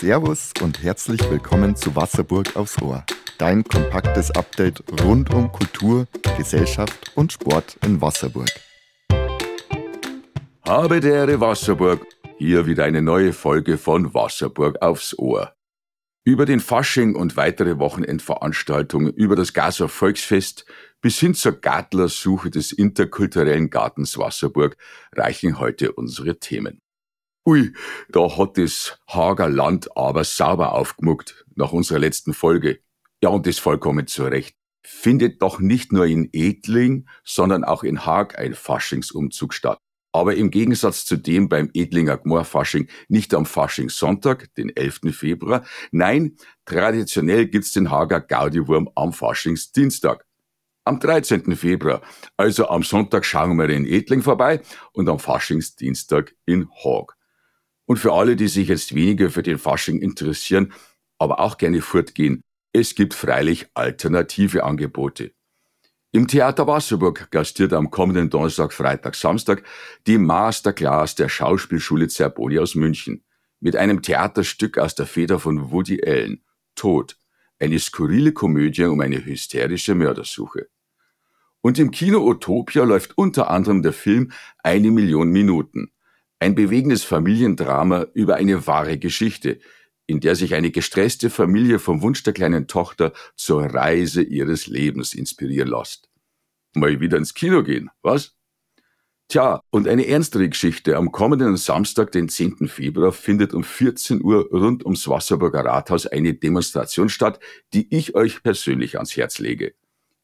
Servus und herzlich willkommen zu Wasserburg aufs Ohr. Dein kompaktes Update rund um Kultur, Gesellschaft und Sport in Wasserburg. Habe der Wasserburg. Hier wieder eine neue Folge von Wasserburg aufs Ohr. Über den Fasching und weitere Wochenendveranstaltungen, über das Gaser Volksfest bis hin zur Gartlersuche des interkulturellen Gartens Wasserburg reichen heute unsere Themen. Ui, da hat das Hager Land aber sauber aufgemuckt nach unserer letzten Folge. Ja, und das vollkommen zu Recht. Findet doch nicht nur in Edling, sondern auch in Haag ein Faschingsumzug statt. Aber im Gegensatz zu dem beim Edlinger Gmorfasching nicht am Faschingssonntag, den 11. Februar, nein, traditionell gibt's den Hager Gaudiwurm am Faschingsdienstag. Am 13. Februar, also am Sonntag schauen wir in Edling vorbei und am Faschingsdienstag in Haag. Und für alle, die sich jetzt weniger für den Fasching interessieren, aber auch gerne fortgehen, es gibt freilich alternative Angebote. Im Theater Wasserburg gastiert am kommenden Donnerstag, Freitag, Samstag die Masterclass der Schauspielschule Zerboni aus München mit einem Theaterstück aus der Feder von Woody Allen, Tod, eine skurrile Komödie um eine hysterische Mördersuche. Und im Kino Utopia läuft unter anderem der Film Eine Million Minuten, ein bewegendes Familiendrama über eine wahre Geschichte, in der sich eine gestresste Familie vom Wunsch der kleinen Tochter zur Reise ihres Lebens inspirieren lässt. Mal wieder ins Kino gehen, was? Tja, und eine ernstere Geschichte. Am kommenden Samstag, den 10. Februar, findet um 14 Uhr rund ums Wasserburger Rathaus eine Demonstration statt, die ich euch persönlich ans Herz lege.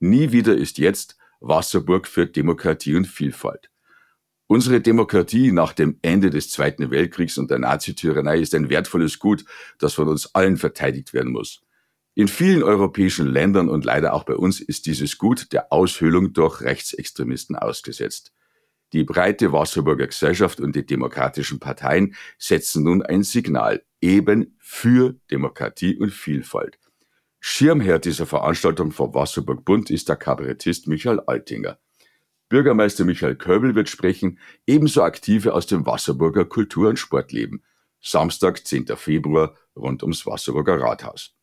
Nie wieder ist jetzt Wasserburg für Demokratie und Vielfalt. Unsere Demokratie nach dem Ende des Zweiten Weltkriegs und der Nazityrannei ist ein wertvolles Gut, das von uns allen verteidigt werden muss. In vielen europäischen Ländern und leider auch bei uns ist dieses Gut der Aushöhlung durch Rechtsextremisten ausgesetzt. Die breite Wasserburger Gesellschaft und die demokratischen Parteien setzen nun ein Signal eben für Demokratie und Vielfalt. Schirmherr dieser Veranstaltung vom Wasserburg Bund ist der Kabarettist Michael Altinger. Bürgermeister Michael Köbel wird sprechen, ebenso Aktive aus dem Wasserburger Kultur- und Sportleben. Samstag, 10. Februar, rund ums Wasserburger Rathaus.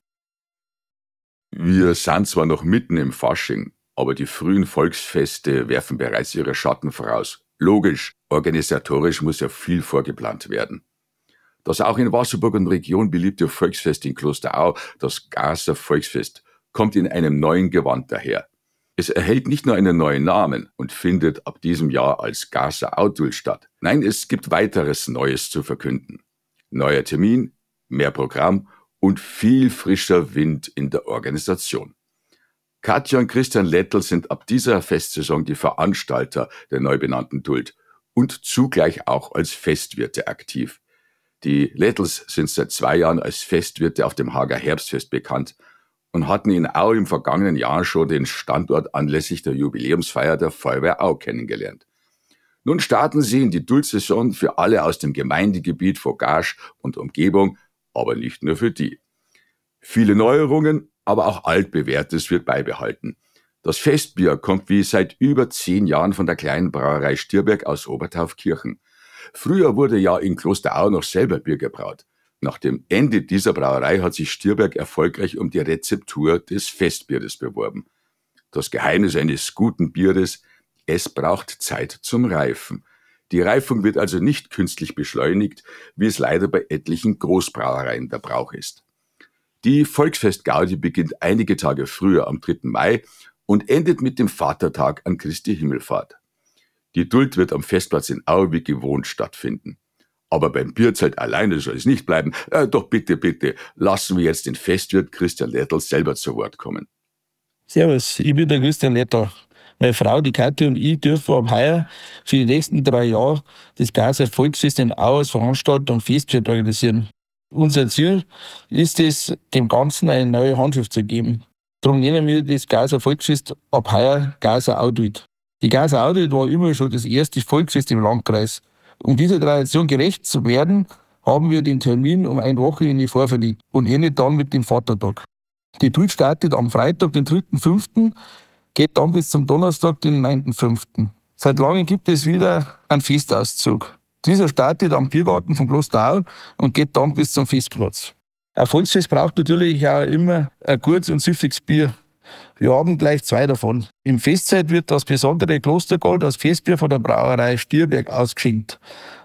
Wir sind zwar noch mitten im Fasching, aber die frühen Volksfeste werfen bereits ihre Schatten voraus. Logisch, organisatorisch muss ja viel vorgeplant werden. Das auch in Wasserburg und Region beliebte Volksfest in Klosterau, das Gaser Volksfest, kommt in einem neuen Gewand daher. Es erhält nicht nur einen neuen Namen und findet ab diesem Jahr als Gaza Outdoor statt. Nein, es gibt weiteres Neues zu verkünden. Neuer Termin, mehr Programm und viel frischer Wind in der Organisation. Katja und Christian Lettel sind ab dieser Festsaison die Veranstalter der neu benannten Duld und zugleich auch als Festwirte aktiv. Die Lettels sind seit zwei Jahren als Festwirte auf dem Hager Herbstfest bekannt und hatten in Au im vergangenen Jahr schon den Standort anlässlich der Jubiläumsfeier der Feuerwehr Au kennengelernt. Nun starten sie in die Dulsaison für alle aus dem Gemeindegebiet Vogage und Umgebung, aber nicht nur für die. Viele Neuerungen, aber auch altbewährtes wird beibehalten. Das Festbier kommt wie seit über zehn Jahren von der kleinen Brauerei Stierberg aus Obertaufkirchen. Früher wurde ja in Klosterau noch selber Bier gebraut. Nach dem Ende dieser Brauerei hat sich Stierberg erfolgreich um die Rezeptur des Festbieres beworben. Das Geheimnis eines guten Bieres, es braucht Zeit zum Reifen. Die Reifung wird also nicht künstlich beschleunigt, wie es leider bei etlichen Großbrauereien der Brauch ist. Die Volksfest-Gaudi beginnt einige Tage früher am 3. Mai und endet mit dem Vatertag an Christi Himmelfahrt. Die Duld wird am Festplatz in Au wie gewohnt stattfinden. Aber beim Bierzelt alleine soll es nicht bleiben. Äh, doch bitte, bitte, lassen wir jetzt den Festwirt Christian Lettl selber zu Wort kommen. Servus, ich bin der Christian Lettl. Meine Frau, die Katja und ich dürfen ab heuer für die nächsten drei Jahre das Gaser Volksfest in Au als Veranstaltung Festwirt organisieren. Unser Ziel ist es, dem Ganzen eine neue Handschrift zu geben. Darum nennen wir das Gaser Volksfest ab heuer Gaser Audit. Die Gaser Audit war immer schon das erste Volksfest im Landkreis. Um dieser Tradition gerecht zu werden, haben wir den Termin um eine Woche in die Vorverlegt und endet dann mit dem Vatertag. Die Tour startet am Freitag, den 3.5., geht dann bis zum Donnerstag, den 9.5. Seit langem gibt es wieder einen Festauszug. Dieser startet am Biergarten vom Kloster Au und geht dann bis zum Festplatz. Ein Volksfest braucht natürlich auch immer ein gutes und süffiges Bier. Wir haben gleich zwei davon. Im Festzeit wird das besondere Klostergold als Festbier von der Brauerei Stierberg ausgeschenkt.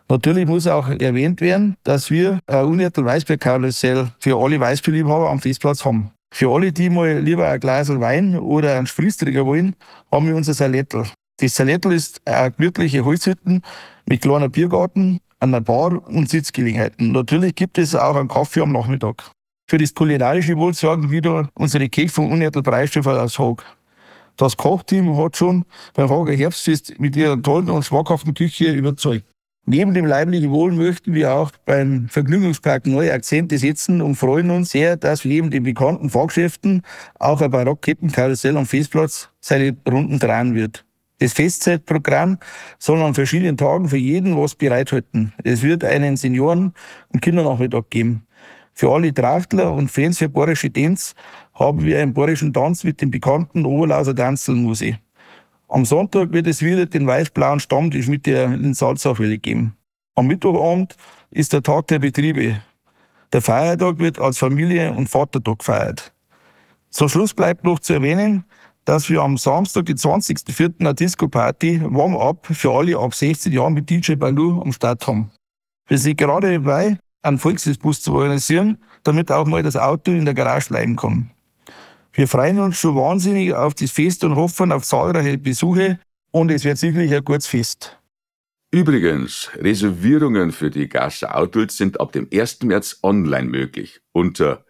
Natürlich muss auch erwähnt werden, dass wir ein Unertel Weißbierkarussell für alle Weißbierliebhaber am Festplatz haben. Für alle, die mal lieber ein Glas Wein oder einen Spritzträger wollen, haben wir unser Salettel. Das Salettel ist eine gemütliche Holzhütte mit kleiner Biergarten, einer Bar und Sitzgelegenheiten. Natürlich gibt es auch einen Kaffee am Nachmittag. Für das kulinarische Wohl sorgen wieder unsere Kek von Unertel Preisstoffer aus Haag. Das Kochteam hat schon beim Hager Herbstfest mit ihrer tollen und schmackhaften Küche überzeugt. Neben dem leiblichen Wohl möchten wir auch beim Vergnügungspark neue Akzente setzen und freuen uns sehr, dass neben den bekannten Fahrgeschäften auch ein Barockkettenkarussell am Festplatz seine Runden drehen wird. Das Festzeitprogramm soll an verschiedenen Tagen für jeden was bereithalten. Es wird einen Senioren- und Kindernachmittag geben. Für alle Trachtler und Fans für borische Tanz haben wir einen borischen Tanz mit dem bekannten Oberlauser Tanzelmusee. Am Sonntag wird es wieder den weiß-blauen Stammtisch mit der in Salzachwelle geben. Am Mittwochabend ist der Tag der Betriebe. Der Feiertag wird als Familie- und Vatertag gefeiert. Zum Schluss bleibt noch zu erwähnen, dass wir am Samstag, den 20.04. eine Disco-Party Warm-Up für alle ab 16 Jahren mit DJ Balu am Start haben. Wir sind gerade dabei, einen Volksbus zu organisieren, damit auch mal das Auto in der Garage bleiben kann. Wir freuen uns schon wahnsinnig auf das Fest und hoffen auf zahlreiche Besuche und es wird sicherlich ein gutes Fest. Übrigens, Reservierungen für die Gasser Outlet sind ab dem 1. März online möglich unter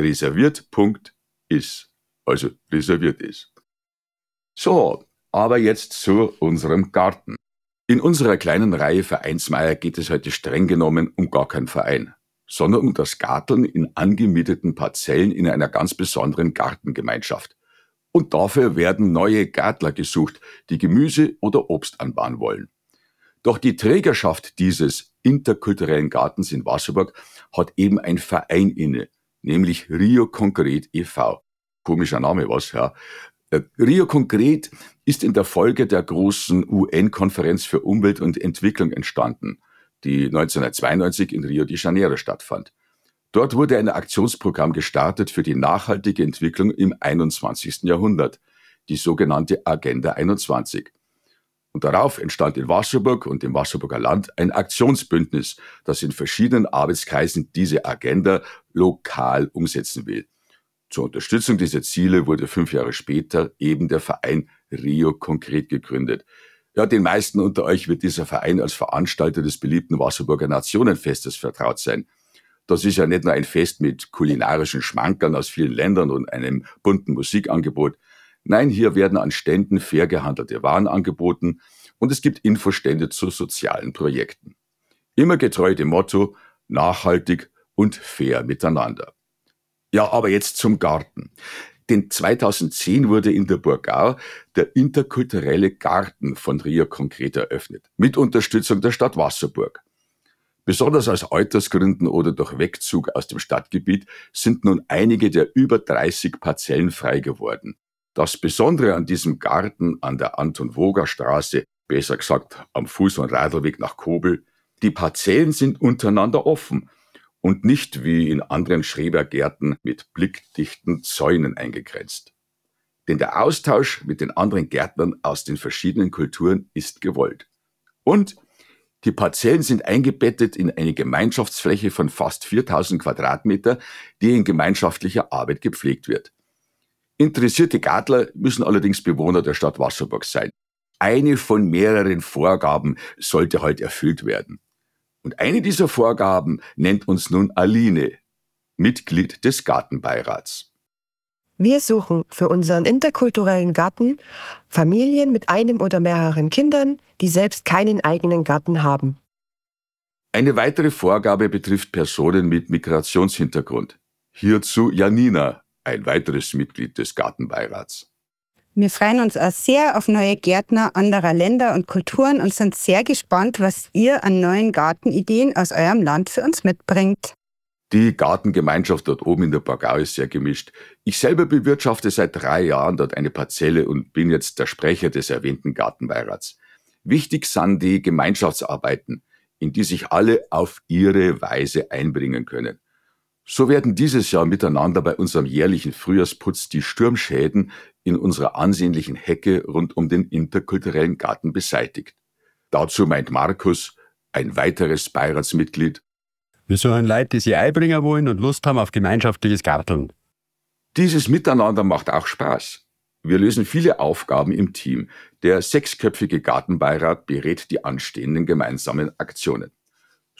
reserviert.is, also reserviert ist. So, aber jetzt zu unserem Garten. In unserer kleinen Reihe Vereinsmeier geht es heute streng genommen um gar keinen Verein sondern um das Garteln in angemieteten Parzellen in einer ganz besonderen Gartengemeinschaft. Und dafür werden neue Gärtler gesucht, die Gemüse oder Obst anbauen wollen. Doch die Trägerschaft dieses interkulturellen Gartens in Wasserburg hat eben ein Verein inne, nämlich Rio Konkret e.V. Komischer Name was, ja. Äh, Rio Konkret ist in der Folge der großen UN-Konferenz für Umwelt und Entwicklung entstanden die 1992 in Rio de Janeiro stattfand. Dort wurde ein Aktionsprogramm gestartet für die nachhaltige Entwicklung im 21. Jahrhundert, die sogenannte Agenda 21. Und darauf entstand in Wasserburg und im Wasserburger Land ein Aktionsbündnis, das in verschiedenen Arbeitskreisen diese Agenda lokal umsetzen will. Zur Unterstützung dieser Ziele wurde fünf Jahre später eben der Verein Rio konkret gegründet, ja, den meisten unter euch wird dieser Verein als Veranstalter des beliebten Wasserburger Nationenfestes vertraut sein. Das ist ja nicht nur ein Fest mit kulinarischen Schmankern aus vielen Ländern und einem bunten Musikangebot. Nein, hier werden an Ständen fair gehandelte Waren angeboten und es gibt Infostände zu sozialen Projekten. Immer getreu dem Motto nachhaltig und fair miteinander. Ja, aber jetzt zum Garten. Denn 2010 wurde in der Burgau der interkulturelle Garten von Rio konkret eröffnet, mit Unterstützung der Stadt Wasserburg. Besonders aus Altersgründen oder durch Wegzug aus dem Stadtgebiet sind nun einige der über 30 Parzellen frei geworden. Das Besondere an diesem Garten an der Anton-Woger-Straße, besser gesagt am Fuß- und Radlweg nach Kobel, die Parzellen sind untereinander offen und nicht wie in anderen Schrebergärten mit blickdichten Zäunen eingegrenzt. Denn der Austausch mit den anderen Gärtnern aus den verschiedenen Kulturen ist gewollt. Und die Parzellen sind eingebettet in eine Gemeinschaftsfläche von fast 4000 Quadratmeter, die in gemeinschaftlicher Arbeit gepflegt wird. Interessierte Gartler müssen allerdings Bewohner der Stadt Wasserburg sein. Eine von mehreren Vorgaben sollte halt erfüllt werden. Und eine dieser Vorgaben nennt uns nun Aline, Mitglied des Gartenbeirats. Wir suchen für unseren interkulturellen Garten Familien mit einem oder mehreren Kindern, die selbst keinen eigenen Garten haben. Eine weitere Vorgabe betrifft Personen mit Migrationshintergrund. Hierzu Janina, ein weiteres Mitglied des Gartenbeirats. Wir freuen uns auch sehr auf neue Gärtner anderer Länder und Kulturen und sind sehr gespannt, was ihr an neuen Gartenideen aus eurem Land für uns mitbringt. Die Gartengemeinschaft dort oben in der Bagau ist sehr gemischt. Ich selber bewirtschafte seit drei Jahren dort eine Parzelle und bin jetzt der Sprecher des erwähnten Gartenbeirats. Wichtig sind die Gemeinschaftsarbeiten, in die sich alle auf ihre Weise einbringen können. So werden dieses Jahr miteinander bei unserem jährlichen Frühjahrsputz die Sturmschäden in unserer ansehnlichen Hecke rund um den interkulturellen Garten beseitigt. Dazu meint Markus, ein weiteres Beiratsmitglied, wir suchen Leute, die sich einbringen wollen und Lust haben auf gemeinschaftliches Garteln. Dieses Miteinander macht auch Spaß. Wir lösen viele Aufgaben im Team. Der sechsköpfige Gartenbeirat berät die anstehenden gemeinsamen Aktionen.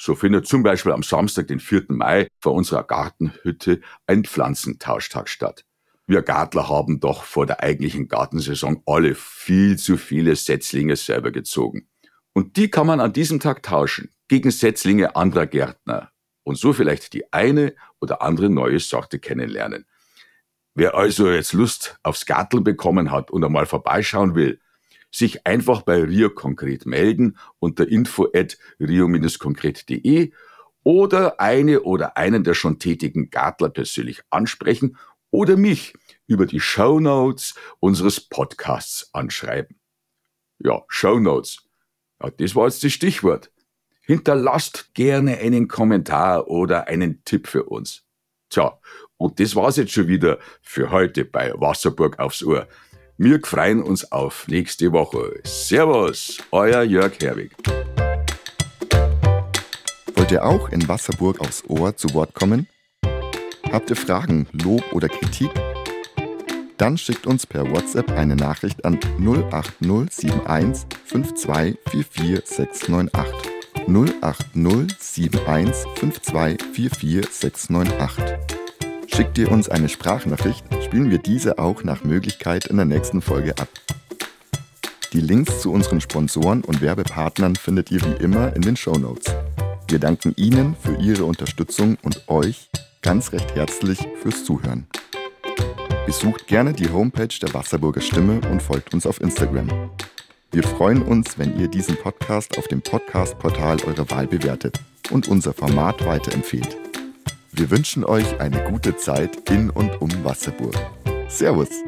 So findet zum Beispiel am Samstag, den 4. Mai, vor unserer Gartenhütte ein Pflanzentauschtag statt. Wir Gartler haben doch vor der eigentlichen Gartensaison alle viel zu viele Setzlinge selber gezogen. Und die kann man an diesem Tag tauschen gegen Setzlinge anderer Gärtner und so vielleicht die eine oder andere neue Sorte kennenlernen. Wer also jetzt Lust aufs Garteln bekommen hat und einmal vorbeischauen will, sich einfach bei Rio Konkret melden unter info at rio-konkret.de oder eine oder einen der schon tätigen Gartler persönlich ansprechen oder mich über die Show Notes unseres Podcasts anschreiben. Ja, Show Notes. Ja, das war jetzt das Stichwort. Hinterlasst gerne einen Kommentar oder einen Tipp für uns. Tja, und das war's jetzt schon wieder für heute bei Wasserburg aufs Ohr. Wir freuen uns auf nächste Woche. Servus, euer Jörg Herwig. Wollt ihr auch in Wasserburg aufs Ohr zu Wort kommen? Habt ihr Fragen, Lob oder Kritik? Dann schickt uns per WhatsApp eine Nachricht an 08071 5244698. 08071 5244698. Schickt ihr uns eine Sprachnachricht, spielen wir diese auch nach Möglichkeit in der nächsten Folge ab. Die Links zu unseren Sponsoren und Werbepartnern findet ihr wie immer in den Show Notes. Wir danken Ihnen für Ihre Unterstützung und euch ganz recht herzlich fürs Zuhören. Besucht gerne die Homepage der Wasserburger Stimme und folgt uns auf Instagram. Wir freuen uns, wenn ihr diesen Podcast auf dem Podcast-Portal eurer Wahl bewertet und unser Format weiterempfehlt. Wir wünschen euch eine gute Zeit in und um Wasserburg. Servus!